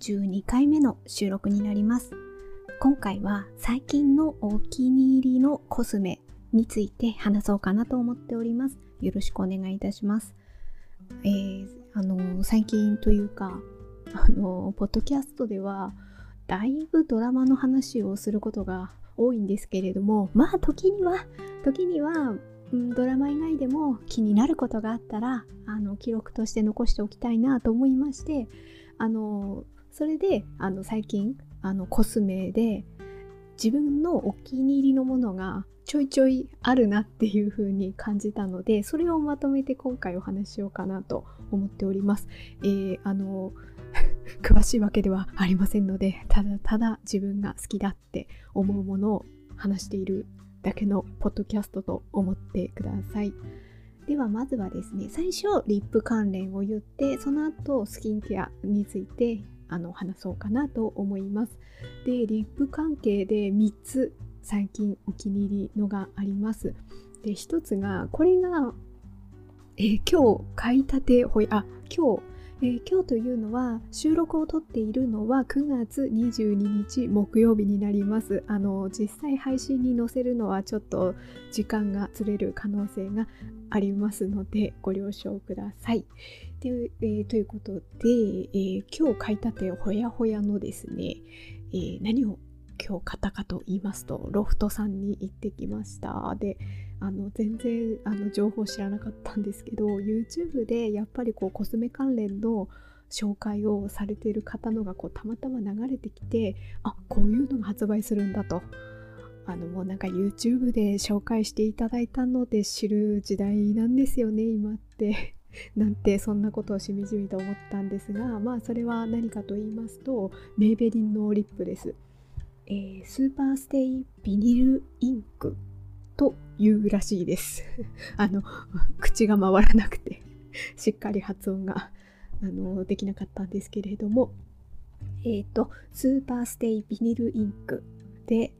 42回目の収録になります。今回は最近のお気に入りのコスメについて話そうかなと思っております。よろしくお願いいたします。えー、あの、最近というか、あの、ポッドキャストでは、だいぶドラマの話をすることが多いんですけれども、まあ時には、時にはドラマ以外でも気になることがあったらあの記録として残しておきたいなと思いましてあのそれであの最近あのコスメで自分のお気に入りのものがちょいちょいあるなっていう風に感じたのでそれをまとめて今回お話ししようかなと思っております。えー、あの 詳しいわけではありませんのでただただ自分が好きだって思うものを話しているだけのポッドキャストと思ってください。ではまずはですね最初リップ関連を言ってその後スキンケアについてあの話そうかなと思います。でリップ関係で3つ最近お気に入りのがあります。で1つがこれが、えー、今日買いたてほいあ今日えー、今日というのは収録をとっているのは9月22日木曜日になります。あの実際配信に載せるのはちょっと時間がずれる可能性がありますのでご了承ください。で、えー、ということで、えー、今日買いたてほやほやのですね、え何を今日買ったかと言いますとロフトさんに行ってきました。であの全然あの情報知らなかったんですけど YouTube でやっぱりこうコスメ関連の紹介をされている方のがこうたまたま流れてきてあこういうのが発売するんだと。あのもうなんか YouTube で紹介していただいたので知る時代なんですよね今って。なんてそんなことをしみじみと思ったんですがまあそれは何かと言いますとメイベリンのリップです、えー、スーパーステイビニルインク。というらしいです。あの、口が回らなくて しっかり発音があのできなかったんですけれども、えっ、ー、と、スーパーステイビニルインクで、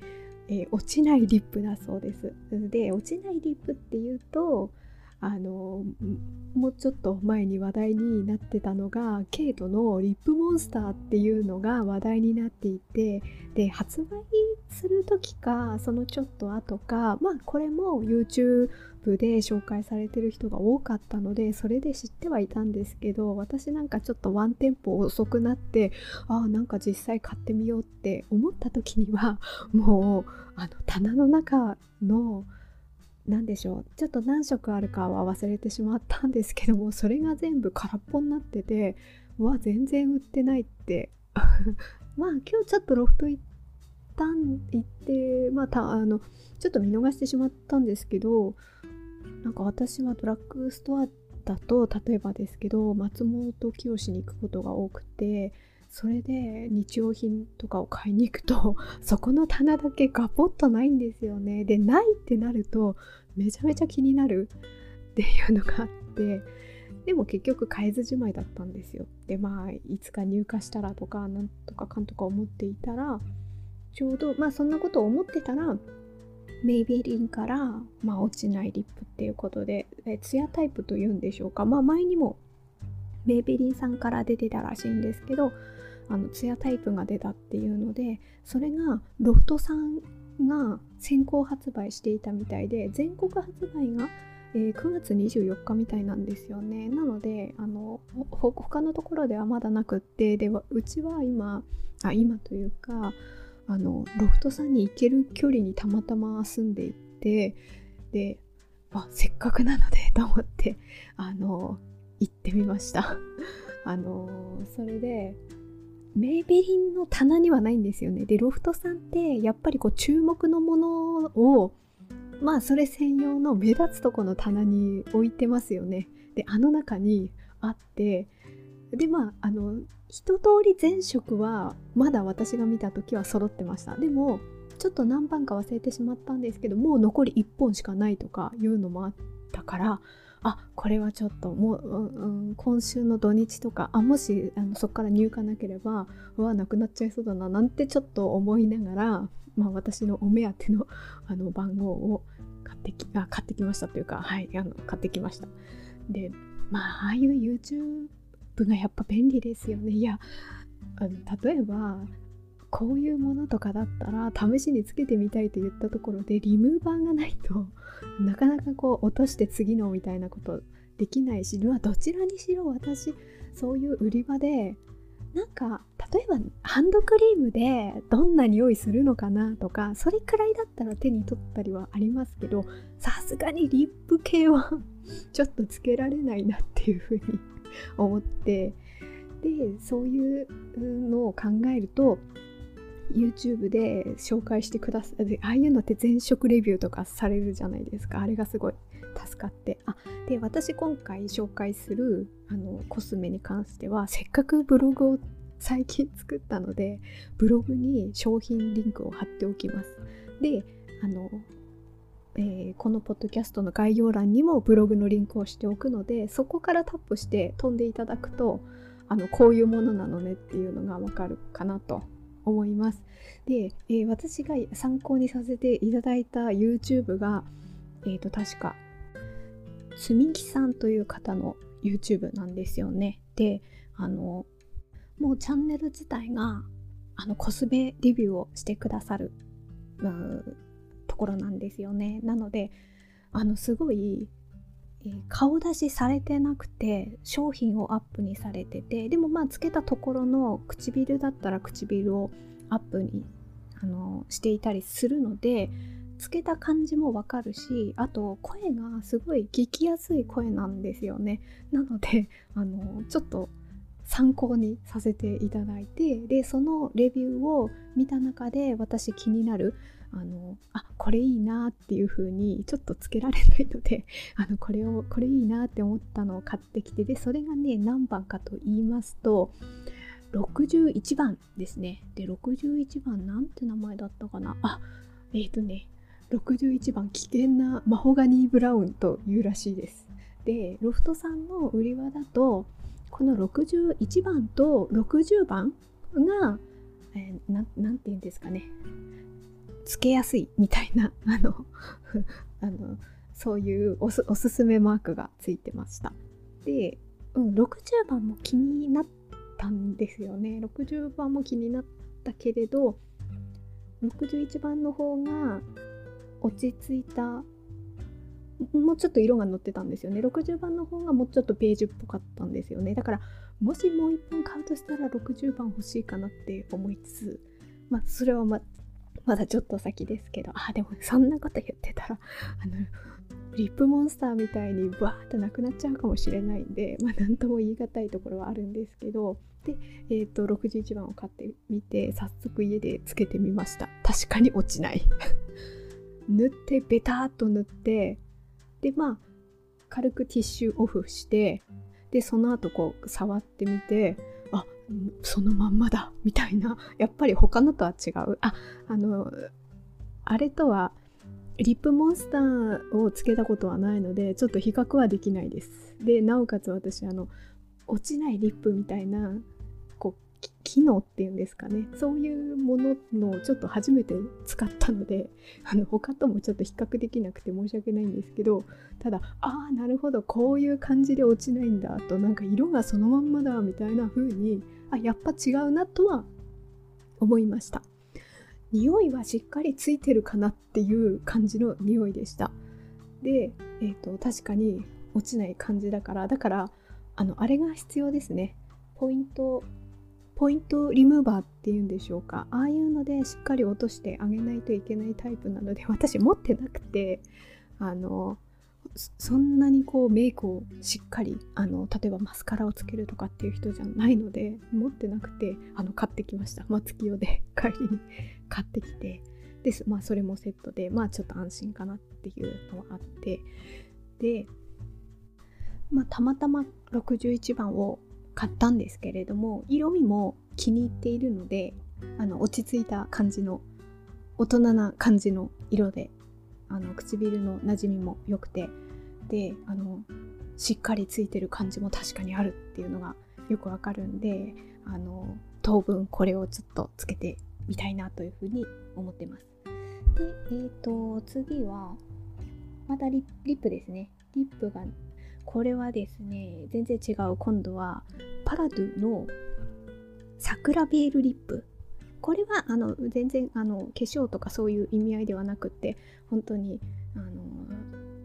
えー、落ちないリップだそうです。で、落ちないリップっていうと、あのもうちょっと前に話題になってたのがケイトのリップモンスターっていうのが話題になっていてで発売する時かそのちょっと後かまあこれも YouTube で紹介されてる人が多かったのでそれで知ってはいたんですけど私なんかちょっとワンテンポ遅くなってああなんか実際買ってみようって思った時にはもうあの棚の中の何でしょう。ちょっと何色あるかは忘れてしまったんですけども それが全部空っぽになっててうわ全然売ってないって。まあ今日ちょっとロフト行ったん行ってまあたあのちょっと見逃してしまったんですけどなんか私はドラッグストアだと例えばですけど松本清に行くことが多くてそれで日用品とかを買いに行くと そこの棚だけガポッとないんですよね。でないってなるとめちゃめちゃ気になる。っていうのがあって。でも結局買えずじまいだったんですよ。でまあいつか入荷したらとかなんとかかんとか思っていたらちょうどまあそんなことを思ってたらメイベリンから、まあ、落ちないリップっていうことでえツヤタイプというんでしょうか。まあ前にもメイベリンさんから出てたらしいんですけどあのツヤタイプが出たっていうのでそれがロフトさんが先行発売していたみたいで全国発売が、えー、9月24日みたいなんですよね。なのであの他のところではまだなくってでうちは今あ今というかあのロフトさんに行ける距離にたまたま住んでいてであせっかくなのでと思ってあの行ってみました。あのそれでメイベリンの棚にはないんですよね。で、ロフトさんってやっぱりこう注目のものをまあそれ専用の目立つとこの棚に置いてますよね。で、あの中にあって、でまああの一通り全色はまだ私が見た時は揃ってました。でもちょっと何番か忘れてしまったんですけどもう残り1本しかないとかいうのもあったからあこれはちょっともう、うん、今週の土日とかあもしあのそこから入荷なければうわなくなっちゃいそうだななんてちょっと思いながら、まあ、私のお目当てのあの番号を買ってきあ買ってきましたというか、はい、あの買ってきました。でまあああいう YouTube がやっぱ便利ですよね。いやあの例えばこういうものとかだったら試しにつけてみたいと言ったところでリムーバーがないと なかなかこう落として次のみたいなことできないし、まあ、どちらにしろ私そういう売り場でなんか例えばハンドクリームでどんな匂いするのかなとかそれくらいだったら手に取ったりはありますけどさすがにリップ系は ちょっとつけられないなっていうふうに 思ってでそういうのを考えると YouTube で紹介してくださるああいうのって全色レビューとかされるじゃないですか。あれがすごい助かって。あで私今回紹介するあのコスメに関してはせっかくブログを最近作ったのでブログに商品リンクを貼っておきます。であの、えー、このポッドキャストの概要欄にもブログのリンクをしておくのでそこからタップして飛んでいただくとあのこういうものなのねっていうのがわかるかなと思います。で、えー、私が参考にさせていただいた YouTube が、えっ、ー、と、確か、つみきさんという方の YouTube なんですよね。で、あの、もうチャンネル自体が、あの、コスメレビューをしてくださる、うところなんですよね。なので、あの、すごい、顔出しされてなくて商品をアップにされててでもまあつけたところの唇だったら唇をアップにあのしていたりするのでつけた感じもわかるしあと声がすごい聞きやすい声なんですよね。なのであのちょっと参考にさせていただいてでそのレビューを見た中で私気になるあのあこれいいなっていう風にちょっとつけられないので あのこれをこれいいなって思ったのを買ってきてでそれがね何番かと言いますと61番ですね。で61番なんて名前だったかな？あえっ、ー、とね61番危険なマホガニーブラウンというらしいです。でロフトさんの売り場だとこの61番と60番が、えー、て言うんですかね。つけやすいみたいな あのあのそういうおすすめマークがついてました。で、うん、60番も気になったんですよね。60番も気になったけれど61番の方が落ち着いたもうちょっと色が乗ってたんですよね。60番の方がもうちょっとベージュっぽかったんですよね。だからもしもう1本買うとしたら60番欲しいかなって思いつつまあそれはままだちょっと先ですけど。あでもそんなこと言ってたらあのリップモンスターみたいにバーってなくなっちゃうかもしれないんでまあ何とも言い難いところはあるんですけど。で、えーと、61番を買ってみて早速家でつけてみました。確かに落ちない。塗ってベターっと塗ってでまあ軽くティッシュオフしてでその後こう触ってみてそのまんまだみたいな。やっぱり他のとは違う。ああのあれとはリップモンスターをつけたことはないのでちょっと比較はできないです。でなおかつ私あの落ちないリップみたいな機能っていうんですかね。そういうもののちょっと初めて使ったのであの他ともちょっと比較できなくて申し訳ないんですけどただああなるほどこういう感じで落ちないんだとなんか色がそのまんまだみたいな風にあやっぱ違うなとは思いました。匂いはしっかりついてるかなっていう感じの匂いでした。で、えーと、と確かに落ちない感じだからだからあのあれが必要ですね。ポイントポイントリムーバーっていうんでしょうか。ああいうのでしっかり落としてあげないといけないタイプなので私持ってなくてあのそんなにこうメイクをしっかりあの例えばマスカラをつけるとかっていう人じゃないので持ってなくてあの買ってきました。松清で帰りに買ってきて。です。まあそれもセットでまあちょっと安心かなっていうのはあって。でまあたまたま61番を買ったんですけれども色味も気に入っているのであの落ち着いた感じの大人な感じの色であの唇の馴染みも良くてであのしっかりついてる感じも確かにあるっていうのがよくわかるんであの当分これをちょっとつけてみたいなというふうに思ってます。で、えーと、次はまたリップですね。リップがこれはですね全然違う。今度はパラドゥの桜ベールリップ。これはあの全然あの化粧とかそういう意味合いではなくって本当にあの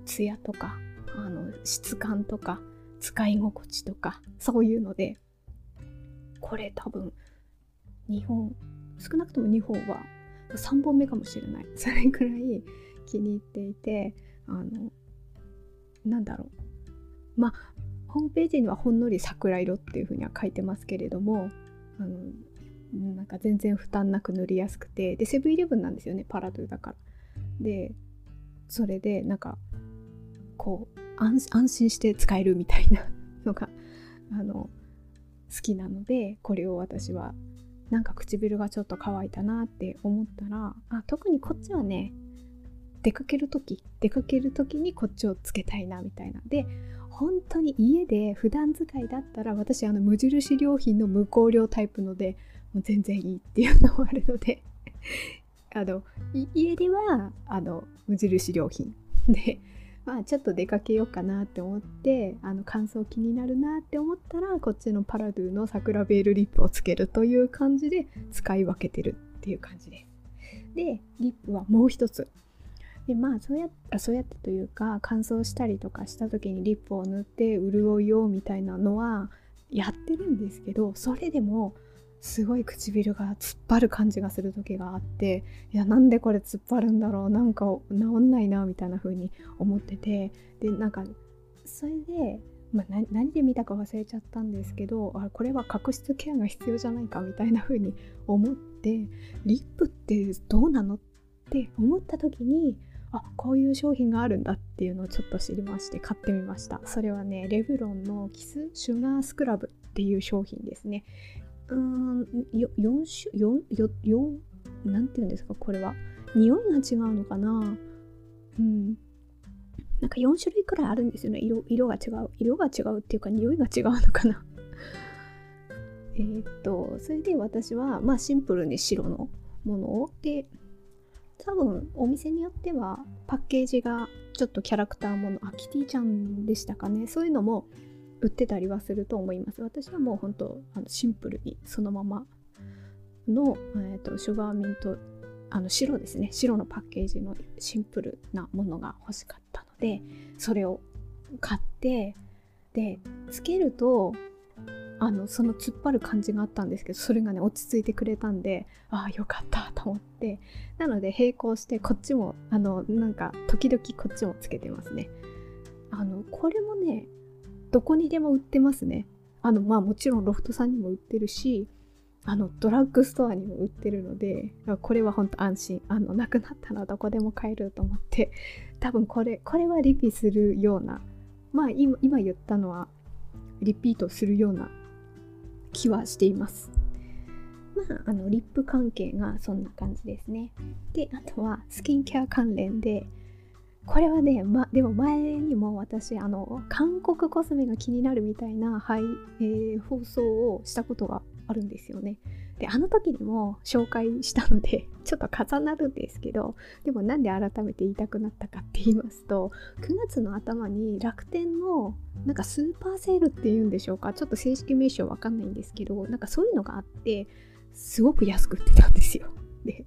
ツヤとかあの質感とか使い心地とかそういうのでこれ多分日本少なくとも日本は3本目かもしれない。それくらい気に入っていてあのなんだろう。まあホームページにはほんのり桜色っていう風には書いてますけれどもあのなんか全然負担なく塗りやすくてでセブンイレブンなんですよねパラドゥだから。でそれでなんかこう安心して使えるみたいな のがあの好きなのでこれを私はなんか唇がちょっと乾いたなって思ったらあ特にこっちはね出かける時出かける時にこっちをつけたいなみたいな。で本当に家で普段使いだったら私あの無印良品の無香料タイプのでもう全然いいっていうのもあるので あの家ではあの無印良品でまあちょっと出かけようかなって思ってあの乾燥気になるなって思ったらこっちのパラドゥの桜ベールリップをつけるという感じで使い分けてるっていう感じです。でリップはもう一つ。でまあそうやあそうやってというか乾燥したりとかした時にリップを塗って潤いようみたいなのはやってるんですけどそれでもすごい唇が突っ張る感じがする時があっていやなんでこれ突っ張るんだろうなんか治んないなみたいな風に思っててでなんかそれで、まあ、何で見たか忘れちゃったんですけどあこれは角質ケアが必要じゃないかみたいな風に思ってリップってどうなのって思った時にあこういう商品があるんだっていうのをちょっと知りまして買ってみました。それはねレブロンのキスシュガースクラブっていう商品ですね。うーん4種4 4 4なんていうんですか？これは。匂いが違うのかな？うん。なんか4種類くらいあるんですよね。色色が違う。色が違うっていうか匂いが違うのかな？えっとそれで私はまあシンプルに白のものを。で多分お店によってはパッケージがちょっとキャラクターものあキティちゃんでしたかね。そういうのも売ってたりはすると思います。私はもう本当あのシンプルにそのままの、えーと、シュガーミントあの白ですね。白のパッケージのシンプルなものが欲しかったのでそれを買ってでつけるとあのその突っ張る感じがあったんですけどそれがね落ち着いてくれたんでああよかったと思って。なので並行してこっちもあのなんか時々こっちもつけてますね。あのこれもねどこにでも売ってますね。あのまあもちろんロフトさんにも売ってるしあのドラッグストアにも売ってるのでこれは本当安心。あのなくなったらどこでも買えると思って。多分これこれはリピするようなまあ今今言ったのはリピートするような気はしています。まあ、あのリップ関係がそんな感じですね。で、あとはスキンケア関連で、これはね、ま、でも前にも私、あの、韓国コスメが気になるみたいな、はいえー、放送をしたことがあるんですよね。で、あの時にも紹介したので、ちょっと重なるんですけど、でもなんで改めて言いたくなったかって言いますと、9月の頭に楽天のなんかスーパーセールっていうんでしょうか、ちょっと正式名称わかんないんですけど、なんかそういうのがあって、すごく安く売ってたんですよ。で、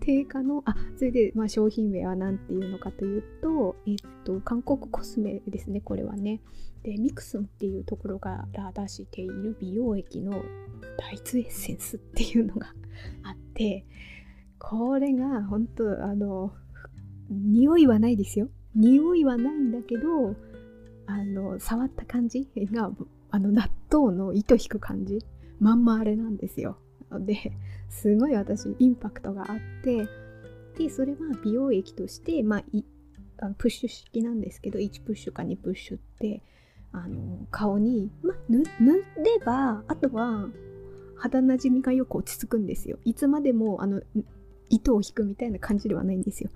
定価の、あ、それで、まあ、商品名は何ていうのかというと、えっと、韓国コスメですね、これはね。で、ミクスンっていうところから出している美容液の大豆エッセンスっていうのが あって、これが本当あの、匂いはないですよ。匂いはないんだけど、あの、触った感じが、あの、納豆の糸引く感じ。まんまあれなんですよ。ですごい私インパクトがあってでそれは美容液として、まあ、あプッシュ式なんですけど1プッシュか2プッシュってあの顔に、まあ、塗ればあとは肌なじみがよく落ち着くんですよ。いつまでもあの糸を引くみたいな感じではないんですよ。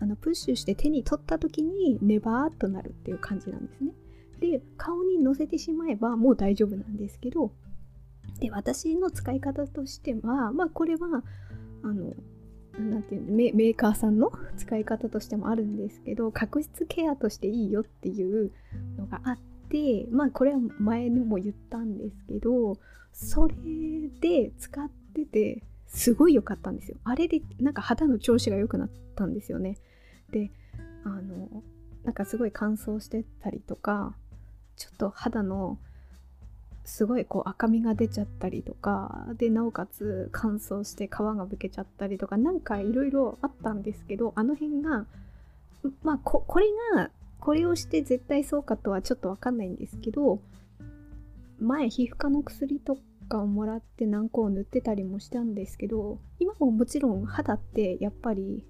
あのプッシュして手に取った時にネバーっとなるっていう感じなんですね。で顔にのせてしまえばもう大丈夫なんですけどで私の使い方としてはまあこれはあのなんていうのメメーカーさんの使い方としてもあるんですけど角質ケアとしていいよっていうのがあってまあこれは前にも言ったんですけどそれで使っててすごい良かったんですよ。あれでなんか肌の調子が良くなったんですよね。であのなんかすごい乾燥してたりとかちょっと肌のすごいこう赤みが出ちゃったりとかでなおかつ乾燥して皮がむけちゃったりとかなんかいろいろあったんですけどあの辺がまあここれがこれをして絶対そうかとはちょっとわかんないんですけど前皮膚科の薬とかをもらって軟膏を塗ってたりもしたんですけど今ももちろん肌ってやっぱり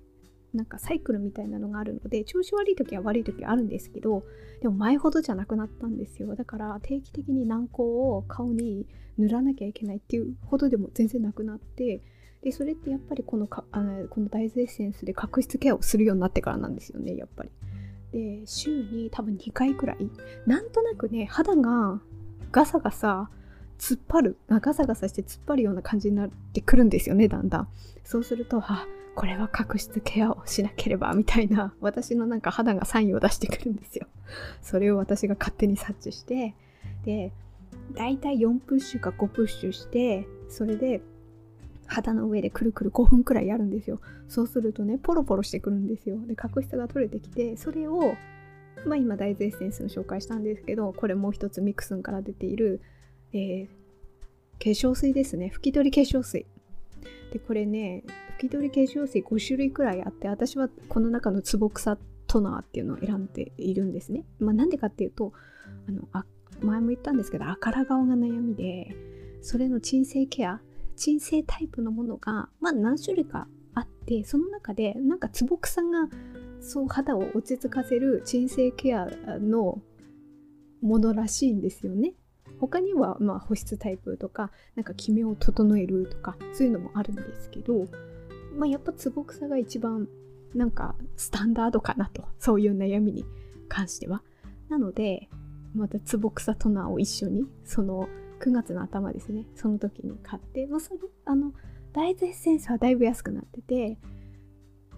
なんかサイクルみたいなのがあるので調子悪い時は悪い時はあるんですけどでも前ほどじゃなくなったんですよ。だから定期的に軟膏を顔に塗らなきゃいけないっていうほどでも全然なくなってでそれってやっぱりこのかあのこの大豆エッセンスで角質ケアをするようになってからなんですよねやっぱり。で週に多分2回くらいなんとなくね肌がガサガサ突っ張るガサガサして突っ張るような感じになってくるんですよねだんだんそうするとあこれは角質ケアをしなければみたいな 私のなんか肌がサインを出してくるんですよ。それを私が勝手に察知してで大体4プッシュか5プッシュしてそれで肌の上でくるくる5分くらいやるんですよ。そうするとねポロポロしてくるんですよ。で角質が取れてきてそれをまあ今大豆エッセンスの紹介したんですけどこれもう一つミクスンから出ている、えー、化粧水ですね拭き取り化粧水でこれね拭き取り化粧水5種類くらいあって私はこの中のツボ草トナーっていうのを選んでいるんですね。まあ、なんでかっていうとあのあ前も言ったんですけど赤ら顔が悩みでそれの鎮静ケア鎮静タイプのものが、まあ、何種類かあってその中でなんかツボ草がそう肌を落ち着かせる鎮静ケアのものらしいんですよね。他にはま保湿タイプとかなんかキメを整えるとかそういうのもあるんですけど、まあ、やっぱツボ草が一番なんかスタンダードかなとそういう悩みに関してはなのでまたツボ草トナーを一緒にその9月の頭ですね。その時に買って、まあ、それあの大豆エッセンスはだいぶ安くなってて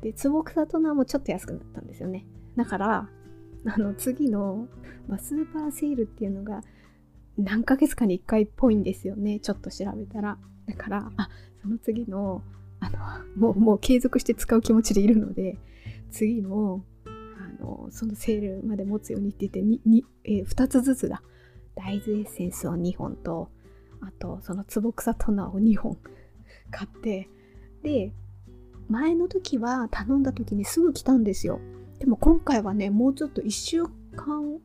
でツボ草トナーもちょっと安くなったんですよね。だからあの次の、まあ、スーパーセールっていうのが何ヶ月かに1回っぽいんですよね。ちょっと調べたら。だからあその次のあのもうもう継続して使う気持ちでいるので次のあのそのセールまで持つようにって言ってにに、え、2つずつだ。大豆エッセンスを2本とあとそのツボ草トナーを2本 買ってで前の時は頼んだ時にすぐ来たんですよ。でも今回はねもうちょっと1週間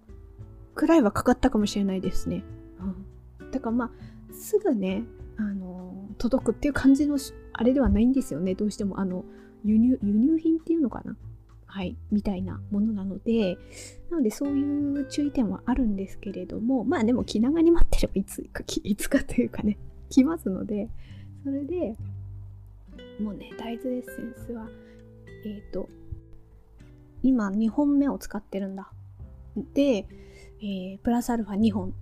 くらいはかかったかもしれないですね。うん、だからまあすぐねあの届くっていう感じのあれではないんですよね。どうしてもあの輸入輸入品っていうのかな。はいみたいなものなのでなのでそういう注意点はあるんですけれどもまあでも気長に待ってればいつかいつかというかね来ますのでそれでもうね大豆エッセンスはえっ、ー、と今2本目を使ってるんだで、えー、プラスアルファ2本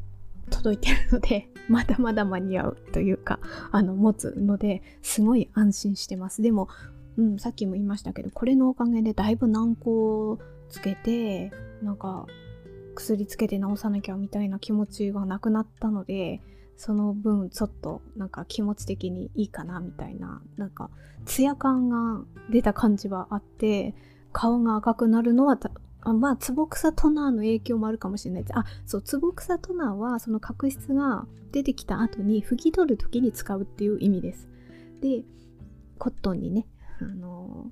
届いてるので、まだまだ間に合うというか、あの、持つので、すごい安心してます。でも、うん、さっきも言いましたけど、これのおかげでだいぶ軟膏つけて、なんか、薬つけて治さなきゃみたいな気持ちがなくなったので、その分ちょっとなんか気持ち的にいいかなみたいな、なんかツヤ感が出た感じはあって、顔が赤くなるのはあまあ、ツボクサトナーの影響もあるかもしれないです。あ、そう、ツボクサトナーはその角質が出てきた後に拭き取る時に使うっていう意味です。で、コットンにね、あの、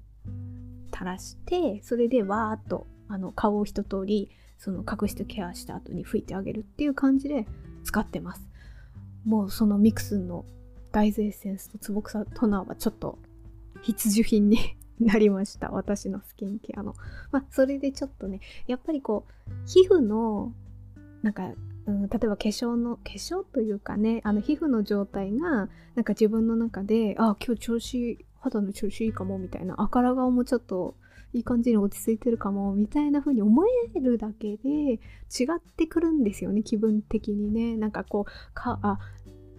垂らして、それでわーっとあの顔を一通りその角質ケアした後に拭いてあげるっていう感じで使ってます。もうそのミクスンの大豆エッセンスとツボクサトナーはちょっと必需品になりました。私のスキンケアの。まあ、それでちょっとね、やっぱりこう、皮膚の、なんか、うん、例えば化粧の、化粧というかね、あの皮膚の状態が、なんか自分の中で、あ、今日調子、肌の調子いいかも、みたいな、赤ら顔もちょっと、いい感じに落ち着いてるかも、みたいな風に思えるだけで、違ってくるんですよね、気分的にね。なんかこう、か、あ、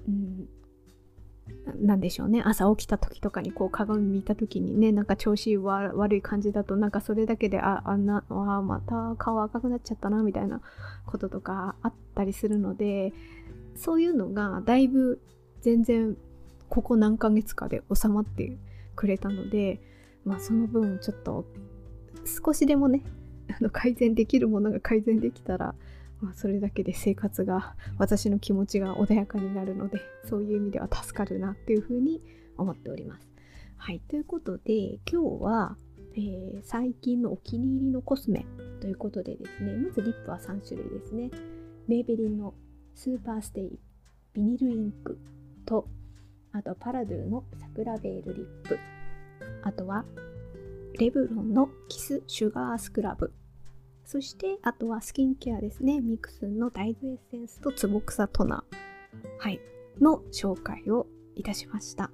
うん、なでしょうね朝起きた時とかにこう鏡見た時にねなんか調子悪い感じだとなんかそれだけでああんなあまた顔赤くなっちゃったなみたいなこととかあったりするのでそういうのがだいぶ全然ここ何ヶ月かで収まってくれたのでまあその分ちょっと少しでもね あの改善できるものが改善できたら、まあ、それだけで生活が私の気持ちが穏やかになるのでそういう意味では助かるなっていうふうに思っております。はいということで今日は、えー、最近のお気に入りのコスメということでですねまずリップは3種類ですね。メイベリンのスーパーステイヴィニルインクとあとパラドゥのサクラベールリップ。あとはレブロンのキスシュガースクラブ。そしてあとはスキンケアですね。ミクスンの大豆エッセンスとツボクサトナー。はい。の紹介をいたしました。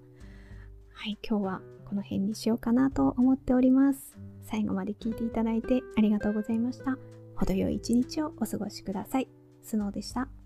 はい。今日はこの辺にしようかなと思っております。最後まで聞いていただいてありがとうございました。程よい一日をお過ごしください。スノーでした。